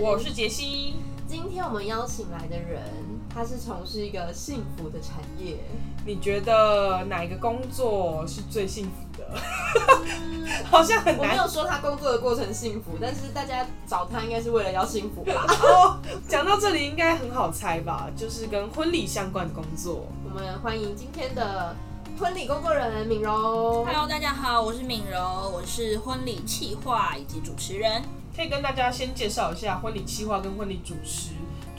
我是杰西。今天我们邀请来的人，他是从事一个幸福的产业。你觉得哪一个工作是最幸福的？好像很难。我没有说他工作的过程幸福，但是大家找他应该是为了要幸福吧？哦，讲到这里应该很好猜吧？就是跟婚礼相关的工作。我们欢迎今天的婚礼工作人员敏柔。Hello，大家好，我是敏柔，我是婚礼企划以及主持人。可以跟大家先介绍一下婚礼企划跟婚礼主持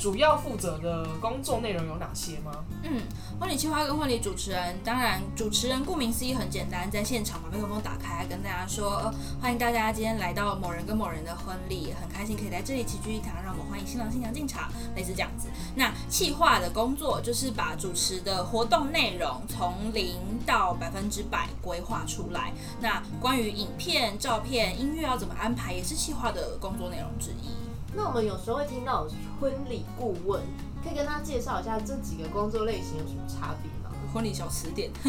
主要负责的工作内容有哪些吗？嗯，婚礼企划跟婚礼主持人，当然主持人顾名思义很简单，在现场把麦克风打开，跟大家说、呃欢迎大家今天来到某人跟某人的婚礼，很开心可以在这里齐聚一堂，让我们欢迎新郎新娘进场，类似这样子。那企划的工作就是把主持的活动内容从零到百分之百规划出来。那关于影片、照片、音乐要怎么安排，也是企划的工作内容之一。那我们有时候会听到婚礼顾问，可以跟他介绍一下这几个工作类型有什么差别吗？婚礼小词典。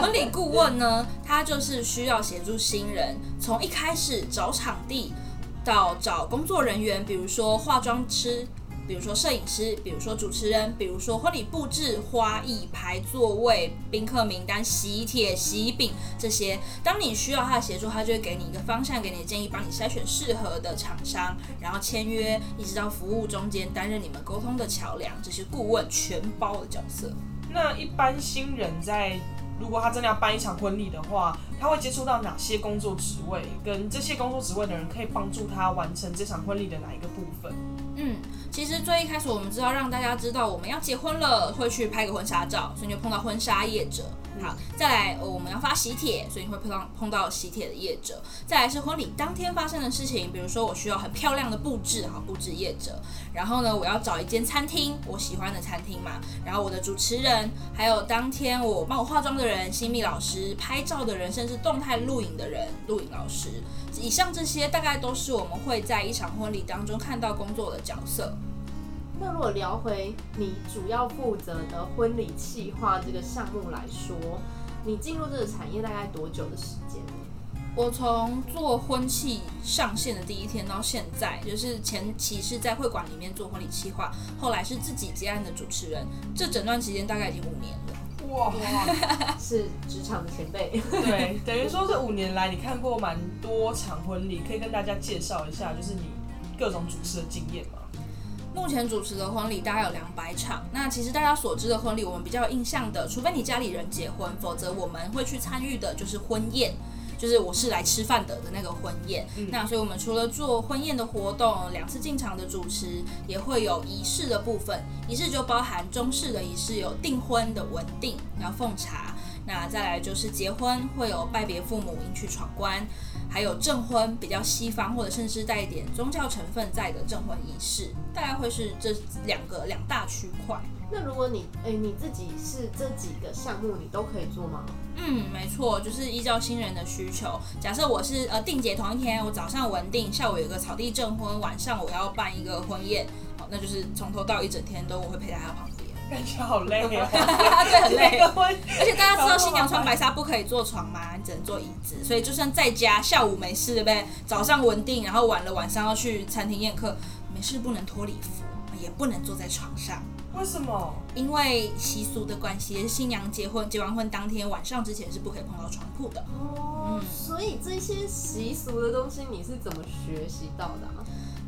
婚礼顾问呢，他就是需要协助新人从一开始找场地，到找工作人员，比如说化妆师。比如说摄影师，比如说主持人，比如说婚礼布置、花艺、排座位、宾客名单、喜帖、喜饼这些。当你需要他的协助，他就会给你一个方向，给你的建议，帮你筛选适合的厂商，然后签约，一直到服务中间担任你们沟通的桥梁，这些顾问全包的角色。那一般新人在如果他真的要办一场婚礼的话，他会接触到哪些工作职位？跟这些工作职位的人可以帮助他完成这场婚礼的哪一个部分？嗯，其实最一开始我们知道让大家知道我们要结婚了，会去拍个婚纱照，所以你就碰到婚纱业者。好，再来、呃我们要发喜帖，所以你会碰到碰到喜帖的业者。再来是婚礼当天发生的事情，比如说我需要很漂亮的布置，好布置业者。然后呢，我要找一间餐厅，我喜欢的餐厅嘛。然后我的主持人，还有当天我帮我化妆的人，新密老师，拍照的人，甚至动态录影的人，录影老师。以上这些大概都是我们会在一场婚礼当中看到工作的角色。那如果聊回你主要负责的婚礼企划这个项目来说，你进入这个产业大概多久的时间？我从做婚庆上线的第一天到现在，就是前期是在会馆里面做婚礼企划，后来是自己接案的主持人，这整段期间大概已经五年了。哇，是职场的前辈。对，等于说这五年来你看过蛮多场婚礼，可以跟大家介绍一下，就是你各种主持的经验吗？目前主持的婚礼大概有两百场。那其实大家所知的婚礼，我们比较有印象的，除非你家里人结婚，否则我们会去参与的就是婚宴。就是我是来吃饭的的那个婚宴，那所以我们除了做婚宴的活动，两次进场的主持，也会有仪式的部分。仪式就包含中式的仪式，有订婚的稳定，然后奉茶。那再来就是结婚，会有拜别父母、迎娶闯关，还有证婚，比较西方或者甚至带一点宗教成分在的证婚仪式，大概会是这两个两大区块。那如果你哎、你自己是这几个项目，你都可以做吗？嗯，没错，就是依照新人的需求。假设我是呃定结同一天，我早上稳定，下午有个草地证婚，晚上我要办一个婚宴，好，那就是从头到一整天都我会陪在他旁边。感觉好累哦，对，很累。而且大家知道新娘穿白纱不可以坐床吗？你只能坐椅子，所以就算在家下午没事，对不对？早上稳定，然后晚了晚上要去餐厅宴客，没事不能脱礼服，也不能坐在床上。为什么？因为习俗的关系，新娘结婚结完婚当天晚上之前是不可以碰到床铺的。哦，所以这些习俗的东西你是怎么学习到的、啊？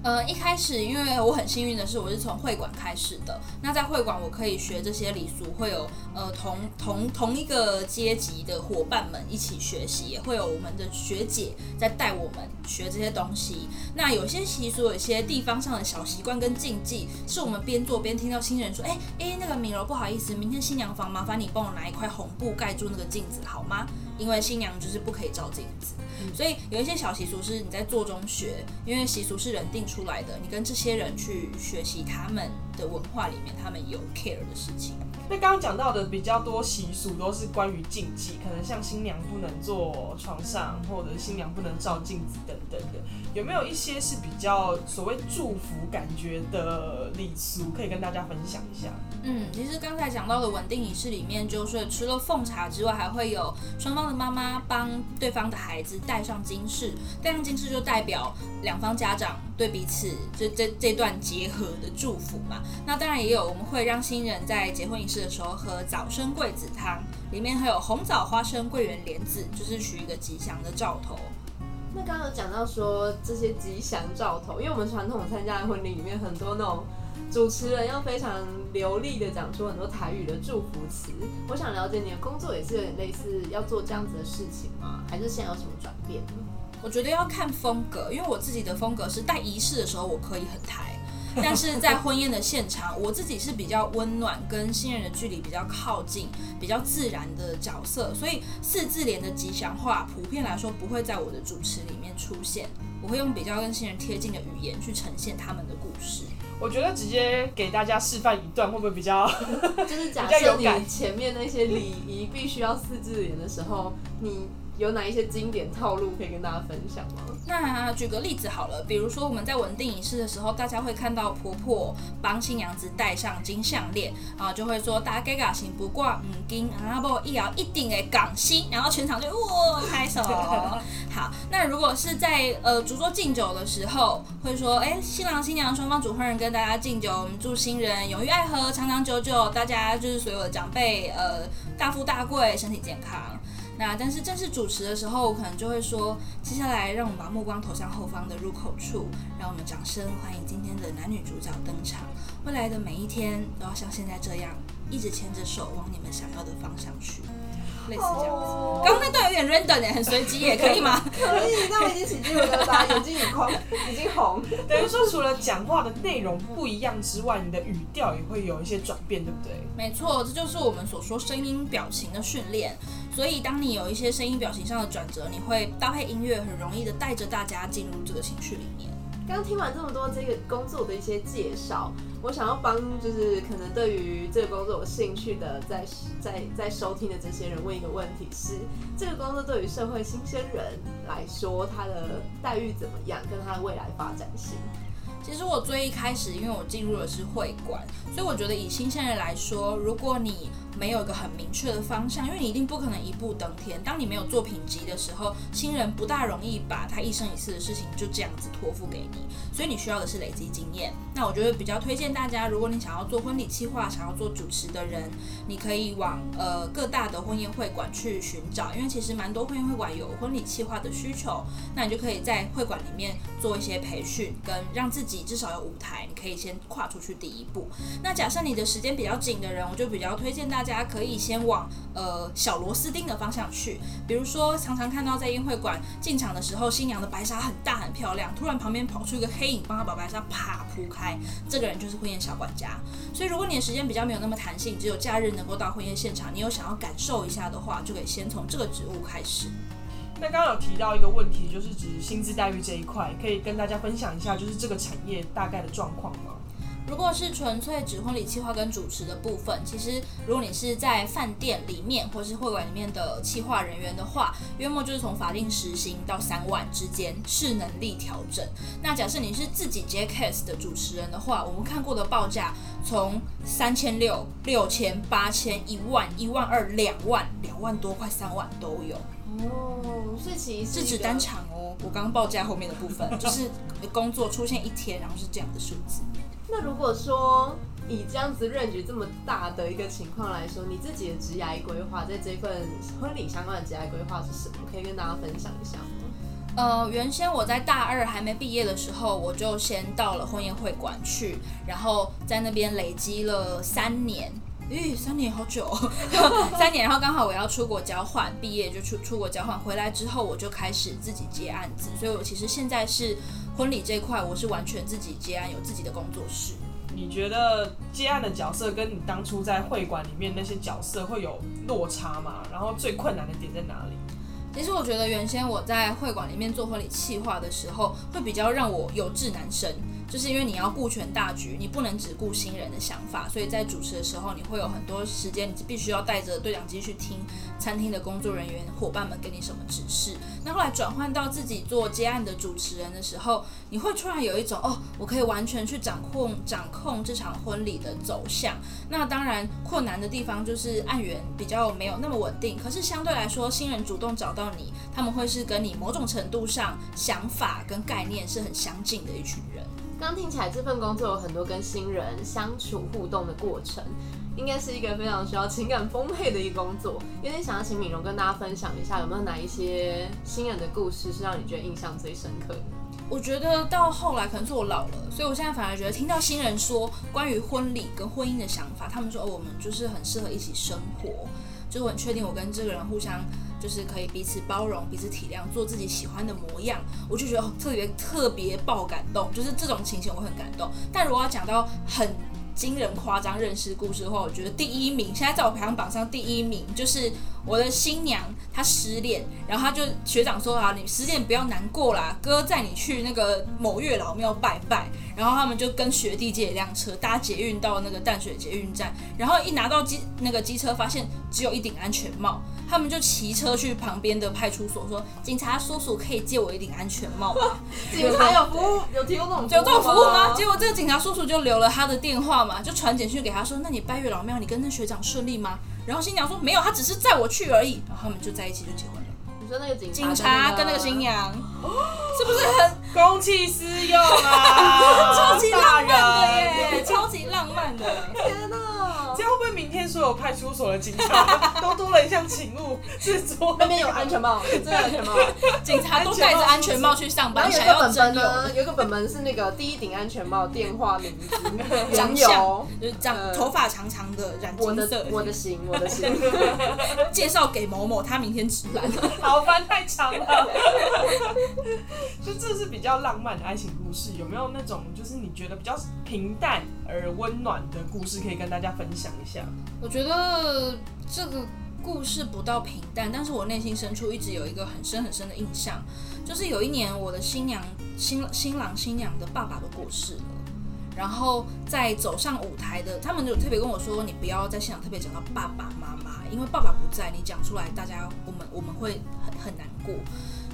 呃，一开始因为我很幸运的是，我是从会馆开始的。那在会馆，我可以学这些礼俗，会有呃同同同一个阶级的伙伴们一起学习，也会有我们的学姐在带我们学这些东西。那有些习俗，有些地方上的小习惯跟禁忌，是我们边做边听到新人说：“哎、哎、那个敏柔，不好意思，明天新娘房麻烦你帮我拿一块红布盖住那个镜子好吗？因为新娘就是不可以照镜子。”所以有一些小习俗是你在做中学，因为习俗是人定出来的，你跟这些人去学习他们的文化里面他们有 care 的事情。那刚刚讲到的比较多习俗都是关于禁忌，可能像新娘不能坐床上，或者新娘不能照镜子等等的。有没有一些是比较所谓祝福感觉的礼俗，可以跟大家分享一下？嗯，其实刚才讲到的稳定仪式里面，就是除了奉茶之外，还会有双方的妈妈帮对方的孩子戴上金饰，戴上金饰就代表两方家长对彼此这这这段结合的祝福嘛。那当然也有，我们会让新人在结婚仪式的时候喝早生贵子汤，里面还有红枣、花生、桂圆、莲子，就是取一个吉祥的兆头。那刚刚有讲到说这些吉祥兆头，因为我们传统参加的婚礼里面很多那种主持人要非常流利的讲出很多台语的祝福词。我想了解你的工作也是有点类似要做这样子的事情吗？还是现在有什么转变？我觉得要看风格，因为我自己的风格是带仪式的时候我可以很抬，但是在婚宴的现场，我自己是比较温暖，跟新人的距离比较靠近，比较自然的角色，所以四字联的吉祥话普遍来说不会在我的主持里面出现，我会用比较跟新人贴近的语言去呈现他们的故事。我觉得直接给大家示范一段，会不会比较？就是假 比较设有感你前面那些礼仪必须要四字联的时候，你有哪一些经典套路可以跟大家分享吗？那举个例子好了，比如说我们在稳定仪式的时候，大家会看到婆婆帮新娘子戴上金项链啊，就会说大家行不挂五金啊，不一摇一定的港星，然后全场就哇拍手。好，那如果是在呃主桌敬酒的时候，会说哎新郎新娘双方主婚人跟大家敬酒，我们祝新人永浴爱河，长长久久，大家就是所有的长辈呃大富大贵，身体健康。那但是正式主持的时候，我可能就会说，接下来让我们把目光投向后方的入口处，让我们掌声欢迎今天的男女主角登场。未来的每一天都要像现在这样，一直牵着手往你们想要的方向去，类似这样子。刚刚那段有点 random 哎，很随机也，可以吗？可以，那我已经起鸡皮疙瘩，眼睛已空，已经红。等于说，除了讲话的内容不一样之外，你的语调也会有一些转变，对不对？没错，这就是我们所说声音表情的训练。所以，当你有一些声音表情上的转折，你会搭配音乐，很容易的带着大家进入这个情绪里面。刚听完这么多这个工作的一些介绍，我想要帮就是可能对于这个工作有兴趣的在在在收听的这些人问一个问题是：这个工作对于社会新鲜人来说，它的待遇怎么样，跟它的未来发展性？其实我最一开始，因为我进入的是会馆，所以我觉得以新鲜人来说，如果你没有一个很明确的方向，因为你一定不可能一步登天。当你没有作品集的时候，新人不大容易把他一生一次的事情就这样子托付给你，所以你需要的是累积经验。那我觉得比较推荐大家，如果你想要做婚礼企划，想要做主持的人，你可以往呃各大的婚宴会馆去寻找，因为其实蛮多婚宴会馆有婚礼企划的需求，那你就可以在会馆里面做一些培训，跟让自己至少有舞台，你可以先跨出去第一步。那假设你的时间比较紧的人，我就比较推荐大大家可以先往呃小螺丝钉的方向去，比如说常常看到在宴会馆进场的时候，新娘的白纱很大很漂亮，突然旁边跑出一个黑影，帮她把白纱啪铺开，这个人就是婚宴小管家。所以如果你的时间比较没有那么弹性，只有假日能够到婚宴现场，你有想要感受一下的话，就可以先从这个职务开始。那刚刚有提到一个问题，就是指薪资待遇这一块，可以跟大家分享一下，就是这个产业大概的状况吗？如果是纯粹指婚礼企划跟主持的部分，其实如果你是在饭店里面或是会馆里面的企划人员的话，约莫就是从法定时薪到三万之间，是能力调整。那假设你是自己接 case 的主持人的话，我们看过的报价从三千六、六千、八千、一万、一万二、两万、两万多，快三万都有。哦，所以其实是指单场哦。我刚刚报价后面的部分，就是工作出现一天，然后是这样的数字。那如果说以这样子 range 这么大的一个情况来说，你自己的职涯规划，在这份婚礼相关的职涯规划是什么？可以跟大家分享一下吗？呃，原先我在大二还没毕业的时候，我就先到了婚宴会馆去，然后在那边累积了三年。咦，三年好久、哦，三年，然后刚好我要出国交换，毕业就出出国交换，回来之后我就开始自己接案子，所以我其实现在是婚礼这一块，我是完全自己接案，有自己的工作室。你觉得接案的角色跟你当初在会馆里面那些角色会有落差吗？然后最困难的点在哪里？其实我觉得原先我在会馆里面做婚礼企划的时候，会比较让我有志难伸，就是因为你要顾全大局，你不能只顾新人的想法，所以在主持的时候，你会有很多时间，你必须要带着对讲机去听餐厅的工作人员伙伴们给你什么指示。那后来转换到自己做接案的主持人的时候，你会突然有一种哦，我可以完全去掌控掌控这场婚礼的走向。那当然困难的地方就是案源比较没有那么稳定，可是相对来说，新人主动找到你，他们会是跟你某种程度上想法跟概念是很相近的一群人。刚听起来这份工作有很多跟新人相处互动的过程，应该是一个非常需要情感丰沛的一个工作。有点想要请敏荣跟大家分享一下，有没有哪一些新人的故事是让你觉得印象最深刻的？我觉得到后来可能是我老了，所以我现在反而觉得听到新人说关于婚礼跟婚姻的想法，他们说哦，我们就是很适合一起生活，就是我很确定我跟这个人互相就是可以彼此包容、彼此体谅，做自己喜欢的模样，我就觉得特别特别爆感动，就是这种情形我很感动。但如果要讲到很惊人夸张认识故事的话，我觉得第一名现在在我排行榜上第一名就是我的新娘，她失恋，然后他就学长说啊，你失恋不要难过啦，哥载你去那个某月老庙拜拜。然后他们就跟学弟借一辆车搭捷运到那个淡水捷运站，然后一拿到机那个机车，发现只有一顶安全帽，他们就骑车去旁边的派出所说，警察叔叔可以借我一顶安全帽吗？警察 有服务有提供这种有这种服务吗？结果这个警察叔叔就留了他的电话嘛，就传简讯给他说，那你拜月老庙，你跟那学长顺利吗？然后新娘说没有，他只是载我去而已。然后他们就在一起就结婚了。你说那个警警察跟那个新娘，是不是很 公器私用啊？超级浪漫的耶？有派出所的警察 都多了一项勤务，是说那边有安全帽，是 真的安全帽。警察都戴着安全帽去上班，然后有想一个本本呢，有一个本本是那个第一顶安全帽、电话、名字、长缘相由。就是长呃头发长长的，染我的金色，我的型，我的型，介绍给某某，他明天值班。好烦太长了。就这是比较浪漫的爱情故事，有没有那种就是你觉得比较平淡而温暖的故事可以跟大家分享一下？我觉得这个故事不到平淡，但是我内心深处一直有一个很深很深的印象，就是有一年我的新娘、新新郎、新娘的爸爸都过世了。然后在走上舞台的，他们就特别跟我说，你不要在现场特别讲到爸爸妈妈，因为爸爸不在，你讲出来，大家我们我们会很很难过。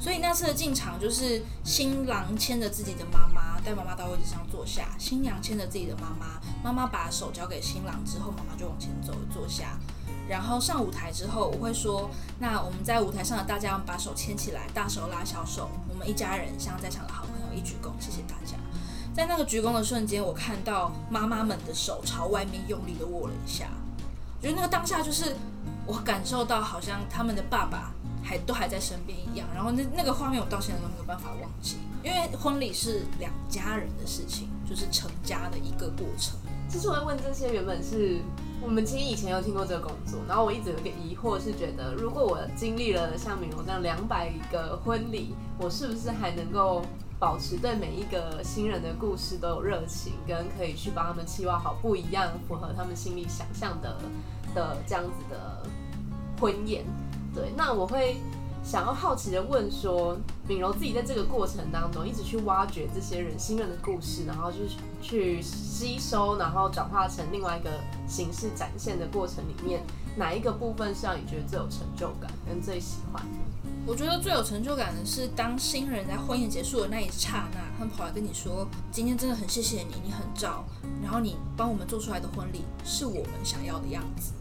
所以那次的进场就是新郎牵着自己的妈妈，带妈妈到位置上坐下，新娘牵着自己的妈妈，妈妈把手交给新郎之后，妈妈就往前走坐下。然后上舞台之后，我会说，那我们在舞台上的大家，我们把手牵起来，大手拉小手，我们一家人向在场的好朋友一鞠躬，谢谢大家。在那个鞠躬的瞬间，我看到妈妈们的手朝外面用力的握了一下，我觉得那个当下就是我感受到好像他们的爸爸还都还在身边一样，然后那那个画面我到现在都没有办法忘记，因为婚礼是两家人的事情，就是成家的一个过程。其实我会问这些，原本是我们其实以前有听过这个工作，然后我一直有点疑惑，是觉得如果我经历了像敏荣这样两百个婚礼，我是不是还能够保持对每一个新人的故事都有热情，跟可以去帮他们计划好不一样、符合他们心里想象的的这样子的婚宴？对，那我会想要好奇的问说，敏柔自己在这个过程当中，一直去挖掘这些人新人的故事，然后就是去吸收，然后转化成另外一个形式展现的过程里面，哪一个部分是让你觉得最有成就感跟最喜欢？我觉得最有成就感的是，当新人在婚宴结束的那一刹那，他们跑来跟你说：“今天真的很谢谢你，你很照，然后你帮我们做出来的婚礼是我们想要的样子。”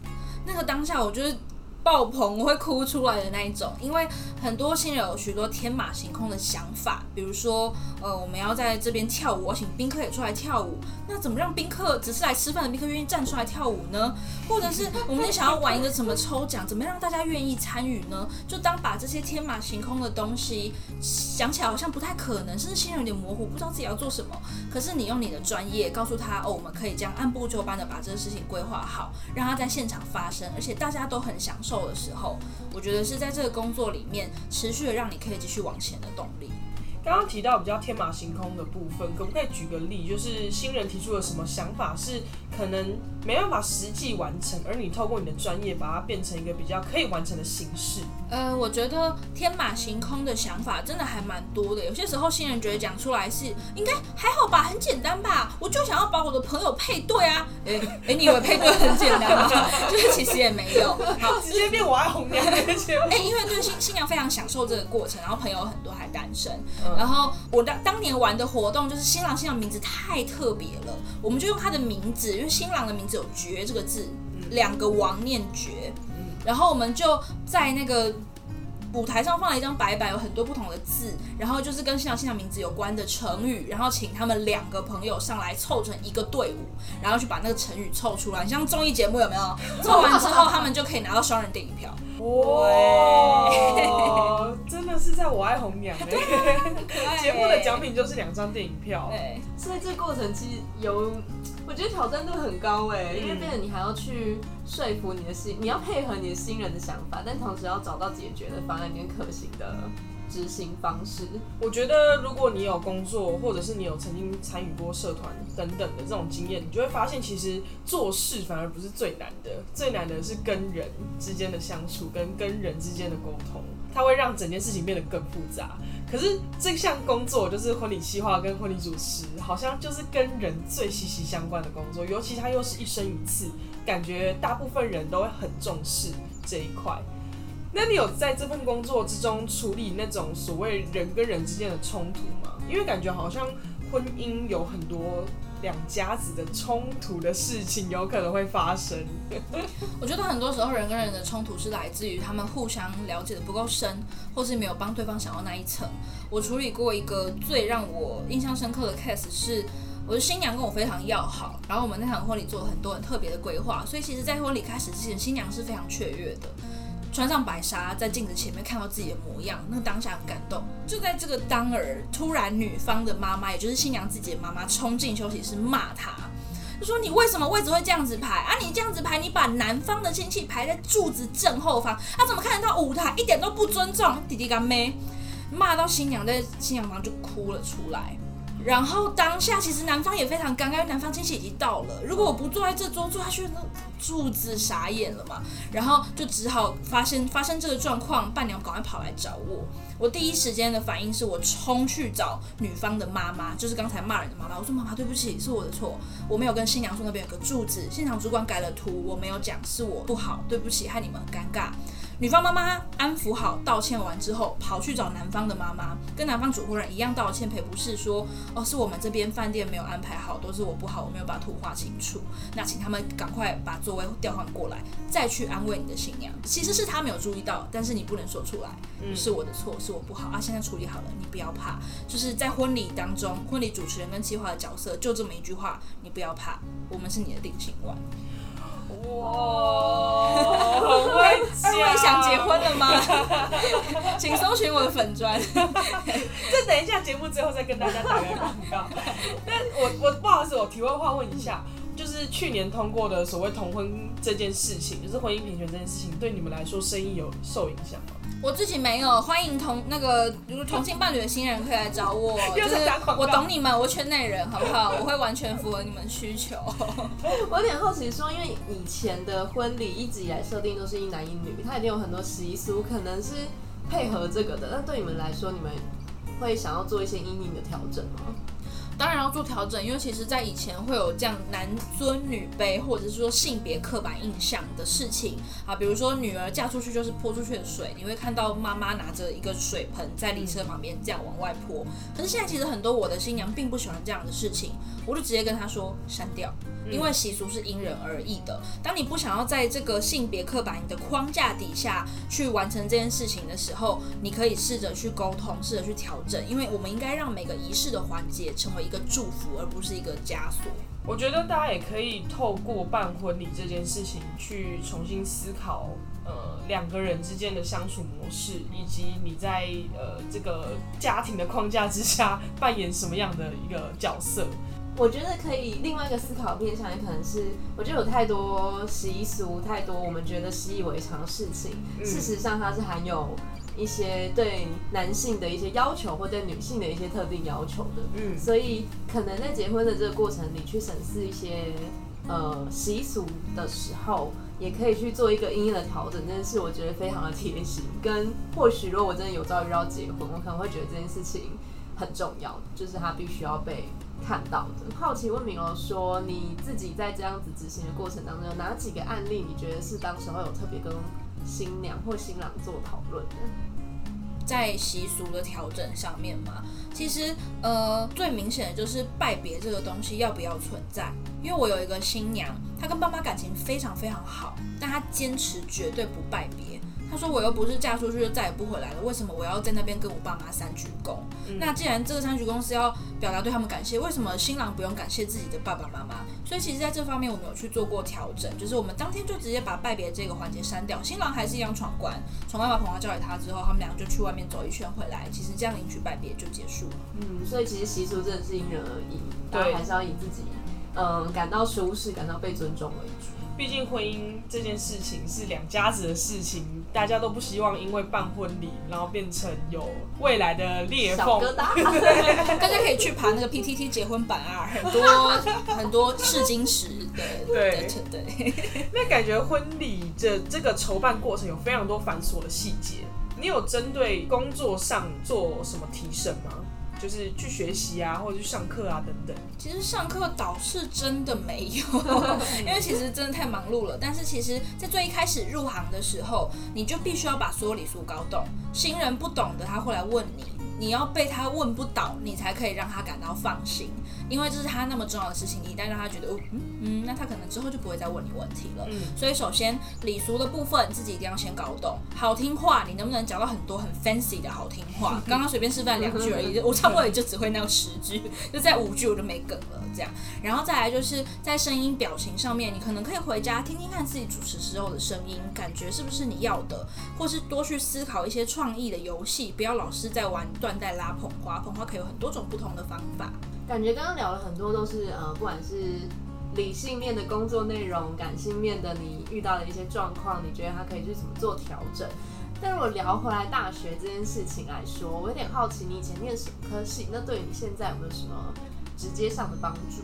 那个当下，我就是爆棚，我会哭出来的那一种。因为很多新人有许多天马行空的想法，比如说，呃，我们要在这边跳舞，我请宾客也出来跳舞，那怎么让宾客只是来吃饭的宾客愿意站出来跳舞呢？或者是我们想要玩一个什么抽奖，怎么让大家愿意参与呢？就当把这些天马行空的东西想起来好像不太可能，甚至心里有点模糊，不知道自己要做什么。可是你用你的专业告诉他，哦，我们可以这样按部就班的把这个事情规划好，让它在现场发生，而且大家都很享受瘦的时候，我觉得是在这个工作里面持续的让你可以继续往前的动力。刚刚提到比较天马行空的部分，可不可以举个例？就是新人提出了什么想法是可能没办法实际完成，而你透过你的专业把它变成一个比较可以完成的形式？呃，我觉得天马行空的想法真的还蛮多的。有些时候新人觉得讲出来是应该还好吧，很简单吧，我就想要把我的朋友配对啊。哎哎，你以为配对很简单吗？就是其实也没有。好，直接变我爱红娘。哎，因为对新新娘非常享受这个过程，然后朋友很多还单身。然后我当当年玩的活动就是新郎新娘名字太特别了，我们就用他的名字，因为新郎的名字有“绝”这个字，两个王念绝，然后我们就在那个舞台上放了一张白板，有很多不同的字，然后就是跟新郎新娘名字有关的成语，然后请他们两个朋友上来凑成一个队伍，然后去把那个成语凑出来，你像综艺节目有没有？凑完之后，他们就可以拿到双人电影票。哇，是在我爱红娘 欸！节目的奖品就是两张电影票。对，所以这过程其实有，我觉得挑战度很高哎，因为变得你还要去说服你的新，你要配合你的新人的想法，但同时要找到解决的方案跟可行的。执行方式，我觉得如果你有工作，或者是你有曾经参与过社团等等的这种经验，你就会发现，其实做事反而不是最难的，最难的是跟人之间的相处，跟跟人之间的沟通，它会让整件事情变得更复杂。可是这项工作就是婚礼计划跟婚礼主持，好像就是跟人最息息相关的工作，尤其它又是一生一次，感觉大部分人都会很重视这一块。那你有在这份工作之中处理那种所谓人跟人之间的冲突吗？因为感觉好像婚姻有很多两家子的冲突的事情有可能会发生。我觉得很多时候人跟人的冲突是来自于他们互相了解的不够深，或是没有帮对方想要那一层。我处理过一个最让我印象深刻的 case 是，我的新娘跟我非常要好，然后我们那场婚礼做了很多很特别的规划，所以其实，在婚礼开始之前，新娘是非常雀跃的。穿上白纱，在镜子前面看到自己的模样，那个当下很感动。就在这个当儿，突然女方的妈妈，也就是新娘自己的妈妈，冲进休息室骂他，就说：“你为什么位置会这样子排啊？你这样子排，你把男方的亲戚排在柱子正后方，他怎么看得到舞台？一点都不尊重。”弟弟干妹骂到新娘在新娘房就哭了出来。然后当下其实男方也非常尴尬，因为男方亲戚已经到了。如果我不坐在这桌坐下去，那柱子傻眼了嘛。然后就只好发生发生这个状况，伴娘赶快跑来找我。我第一时间的反应是我冲去找女方的妈妈，就是刚才骂人的妈妈。我说妈妈对不起，是我的错，我没有跟新娘说那边有个柱子，现场主管改了图，我没有讲，是我不好，对不起，害你们很尴尬。女方妈妈安抚好、道歉完之后，跑去找男方的妈妈，跟男方主婚人一样道歉赔不是，说哦是我们这边饭店没有安排好，都是我不好，我没有把图画清楚，那请他们赶快把座位调换过来，再去安慰你的新娘。其实是他没有注意到，但是你不能说出来，是我的错，是我不好啊。现在处理好了，你不要怕，就是在婚礼当中，婚礼主持人跟计划的角色就这么一句话，你不要怕，我们是你的定心丸。哇，结婚了吗？请搜寻我的粉砖。这等一下节目最后再跟大家打个广告。但我我不好意思，我题外话问一下，就是去年通过的所谓同婚这件事情，就是婚姻平权这件事情，对你们来说生意有受影响吗？我自己没有，欢迎同那个如同性伴侣的新人可以来找我，就是我懂你们，我圈内人，好不好？我会完全符合你们需求。我有点好奇，说因为以前的婚礼一直以来设定都是一男一女，它一定有很多习俗，可能是配合这个的。那对你们来说，你们会想要做一些阴影的调整吗？当然要做调整，因为其实，在以前会有这样男尊女卑，或者是说性别刻板印象的事情啊，比如说女儿嫁出去就是泼出去的水，你会看到妈妈拿着一个水盆在礼车旁边这样往外泼。可是现在其实很多我的新娘并不喜欢这样的事情，我就直接跟她说删掉，因为习俗是因人而异的。当你不想要在这个性别刻板的框架底下去完成这件事情的时候，你可以试着去沟通，试着去调整，因为我们应该让每个仪式的环节成为。一个祝福，而不是一个枷锁。我觉得大家也可以透过办婚礼这件事情，去重新思考，呃，两个人之间的相处模式，以及你在呃这个家庭的框架之下扮演什么样的一个角色。我觉得可以另外一个思考面向，也可能是，我觉得有太多习俗，太多我们觉得习以为常的事情，事实上它是含有。一些对男性的一些要求，或对女性的一些特定要求的。嗯，所以可能在结婚的这个过程里，去审视一些呃习俗的时候，也可以去做一个因应的调整。这件事我觉得非常的贴心，跟或许如果我真的有朝一日要结婚，我可能会觉得这件事情很重要，就是它必须要被看到的。好奇问明楼说，你自己在这样子执行的过程当中，有哪几个案例你觉得是当时候有特别跟新娘或新郎做讨论的？在习俗的调整上面嘛，其实呃最明显的就是拜别这个东西要不要存在。因为我有一个新娘，她跟爸妈感情非常非常好，但她坚持绝对不拜别。她说我又不是嫁出去就再也不回来了，为什么我要在那边跟我爸妈三鞠躬？那既然这个三鞠躬是要表达对他们感谢，为什么新郎不用感谢自己的爸爸妈妈？所以其实在这方面我们有去做过调整，就是我们当天就直接把拜别这个环节删掉，新郎还是一样闯关，闯关把捧花交给他之后，他们两个就去外面走一圈回来，其实这样领取拜别就结束了。嗯，所以其实习俗真的是因人而异，大家还是要以自己嗯感到舒适、感到被尊重为主。毕竟婚姻这件事情是两家子的事情，大家都不希望因为办婚礼，然后变成有未来的裂缝。大家可以去爬那个 PTT 结婚版啊，很多 很多试金石的对对对。那感觉婚礼这这个筹办过程有非常多繁琐的细节，你有针对工作上做什么提升吗？就是去学习啊，或者去上课啊等等。其实上课倒是真的没有，因为其实真的太忙碌了。但是其实，在最一开始入行的时候，你就必须要把所有礼数搞懂。新人不懂的，他会来问你，你要被他问不倒，你才可以让他感到放心。因为这是他那么重要的事情，你一旦让他觉得，哦，嗯嗯，那他可能之后就不会再问你问题了。嗯所以首先礼俗的部分自己一定要先搞懂，好听话你能不能讲到很多很 fancy 的好听话？刚刚随便示范两句而已，我差不多也就只会那十句，就在五句我就没梗了这样。然后再来就是在声音表情上面，你可能可以回家听听看自己主持时候的声音，感觉是不是你要的，或是多去思考一些创意的游戏，不要老是在玩断带拉捧花，捧花可以有很多种不同的方法。感觉刚刚聊了很多都是呃，不管是理性面的工作内容，感性面的你遇到的一些状况，你觉得它可以去怎么做调整？但如果聊回来大学这件事情来说，我有点好奇，你以前念什么科系？那对于你现在有没有什么直接上的帮助？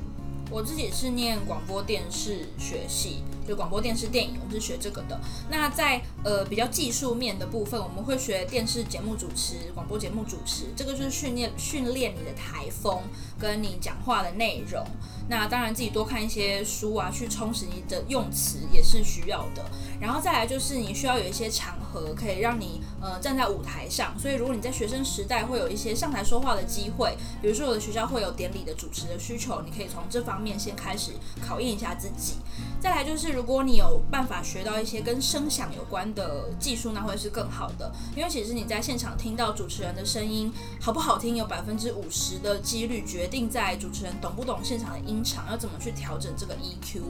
我自己是念广播电视学系，就广播电视电影，我们是学这个的。那在呃比较技术面的部分，我们会学电视节目主持、广播节目主持，这个就是训练训练你的台风跟你讲话的内容。那当然自己多看一些书啊，去充实你的用词也是需要的。然后再来就是你需要有一些场合可以让你呃站在舞台上，所以如果你在学生时代会有一些上台说话的机会，比如说我的学校会有典礼的主持的需求，你可以从这方面先开始考验一下自己。再来就是如果你有办法学到一些跟声响有关的技术，那会是更好的，因为其实你在现场听到主持人的声音好不好听，有百分之五十的几率决定在主持人懂不懂现场的音场，要怎么去调整这个 EQ，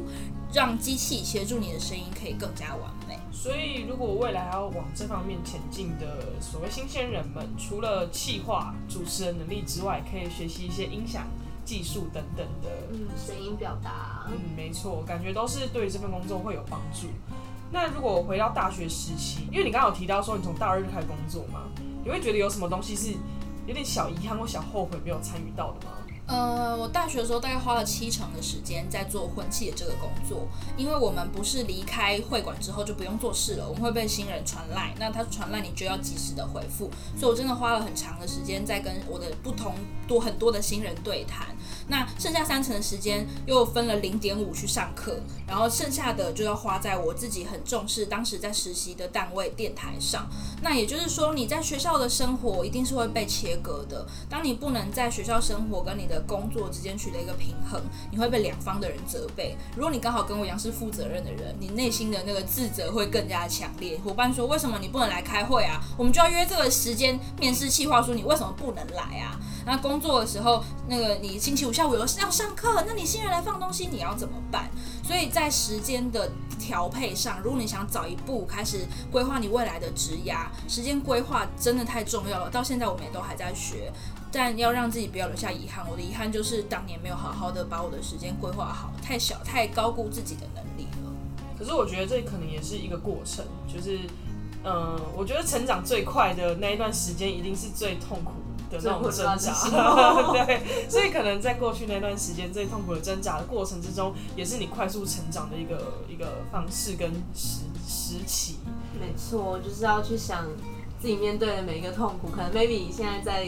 让机器协助你的声音可以更加完美。所以，如果未来要往这方面前进的所谓新鲜人们，除了气化、主持人能力之外，可以学习一些音响技术等等的。嗯，声音表达，嗯，没错，感觉都是对这份工作会有帮助。那如果回到大学时期，因为你刚刚有提到说你从大二就开始工作嘛，你会觉得有什么东西是有点小遗憾或小后悔没有参与到的吗？呃，我大学的时候大概花了七成的时间在做婚庆的这个工作，因为我们不是离开会馆之后就不用做事了，我们会被新人传赖，那他传赖你就要及时的回复，所以我真的花了很长的时间在跟我的不同多很多的新人对谈。那剩下三成的时间又分了零点五去上课，然后剩下的就要花在我自己很重视当时在实习的单位电台上。那也就是说，你在学校的生活一定是会被切割的。当你不能在学校生活跟你的工作之间取得一个平衡，你会被两方的人责备。如果你刚好跟我一样是负责任的人，你内心的那个自责会更加强烈。伙伴说：“为什么你不能来开会啊？我们就要约这个时间面试计划书，你为什么不能来啊？”那工作的时候，那个你星期五下午有要上课，那你新人来放东西，你要怎么办？所以在时间的调配上，如果你想早一步开始规划你未来的职涯，时间规划真的太重要了。到现在我们也都还在学，但要让自己不要留下遗憾。我的遗憾就是当年没有好好的把我的时间规划好，太小太高估自己的能力了。可是我觉得这可能也是一个过程，就是嗯，我觉得成长最快的那一段时间，一定是最痛苦的那种挣扎。对，所以可能在过去那段时间最痛苦的挣扎的过程之中，也是你快速成长的一个一个方式跟时时期。没错，就是要去想自己面对的每一个痛苦。可能 maybe 现在在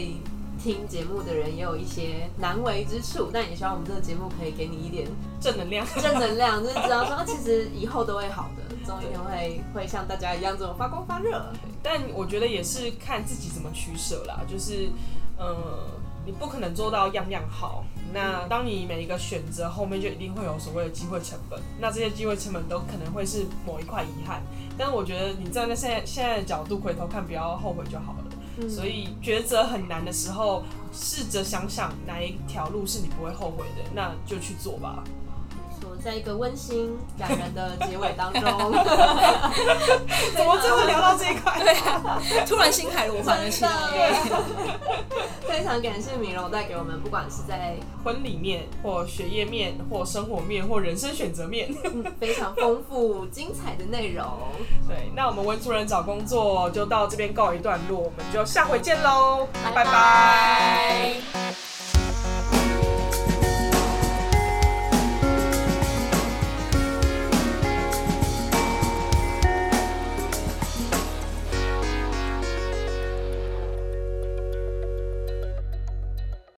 听节目的人也有一些难为之处，但也希望我们这个节目可以给你一点正能量。正能量，就是知道说，啊其实以后都会好的，总有一天会会像大家一样这种发光发热。但我觉得也是看自己怎么取舍啦，就是，呃，你不可能做到样样好。那当你每一个选择后面就一定会有所谓的机会成本，那这些机会成本都可能会是某一块遗憾。但是我觉得你站在现在现在的角度回头看，不要后悔就好了。嗯所以抉择很难的时候，试着想想哪一条路是你不会后悔的，那就去做吧。说在一个温馨感人的结尾当中，怎么最后聊到这一块？对啊，突然心海螺环了起来。非常感谢米柔带给我们，不管是在婚礼面，或学业面，或生活面，或人生选择面。嗯非常丰富精彩的内容。对，那我们文主人找工作就到这边告一段落，我们就下回见喽，拜拜拜拜。